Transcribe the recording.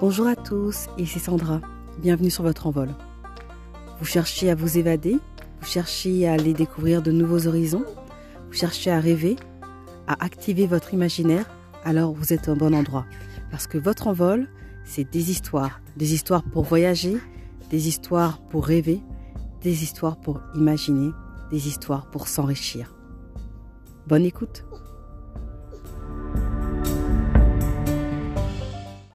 Bonjour à tous, ici Sandra. Bienvenue sur votre envol. Vous cherchez à vous évader, vous cherchez à aller découvrir de nouveaux horizons, vous cherchez à rêver, à activer votre imaginaire, alors vous êtes au bon endroit. Parce que votre envol, c'est des histoires. Des histoires pour voyager, des histoires pour rêver, des histoires pour imaginer, des histoires pour s'enrichir. Bonne écoute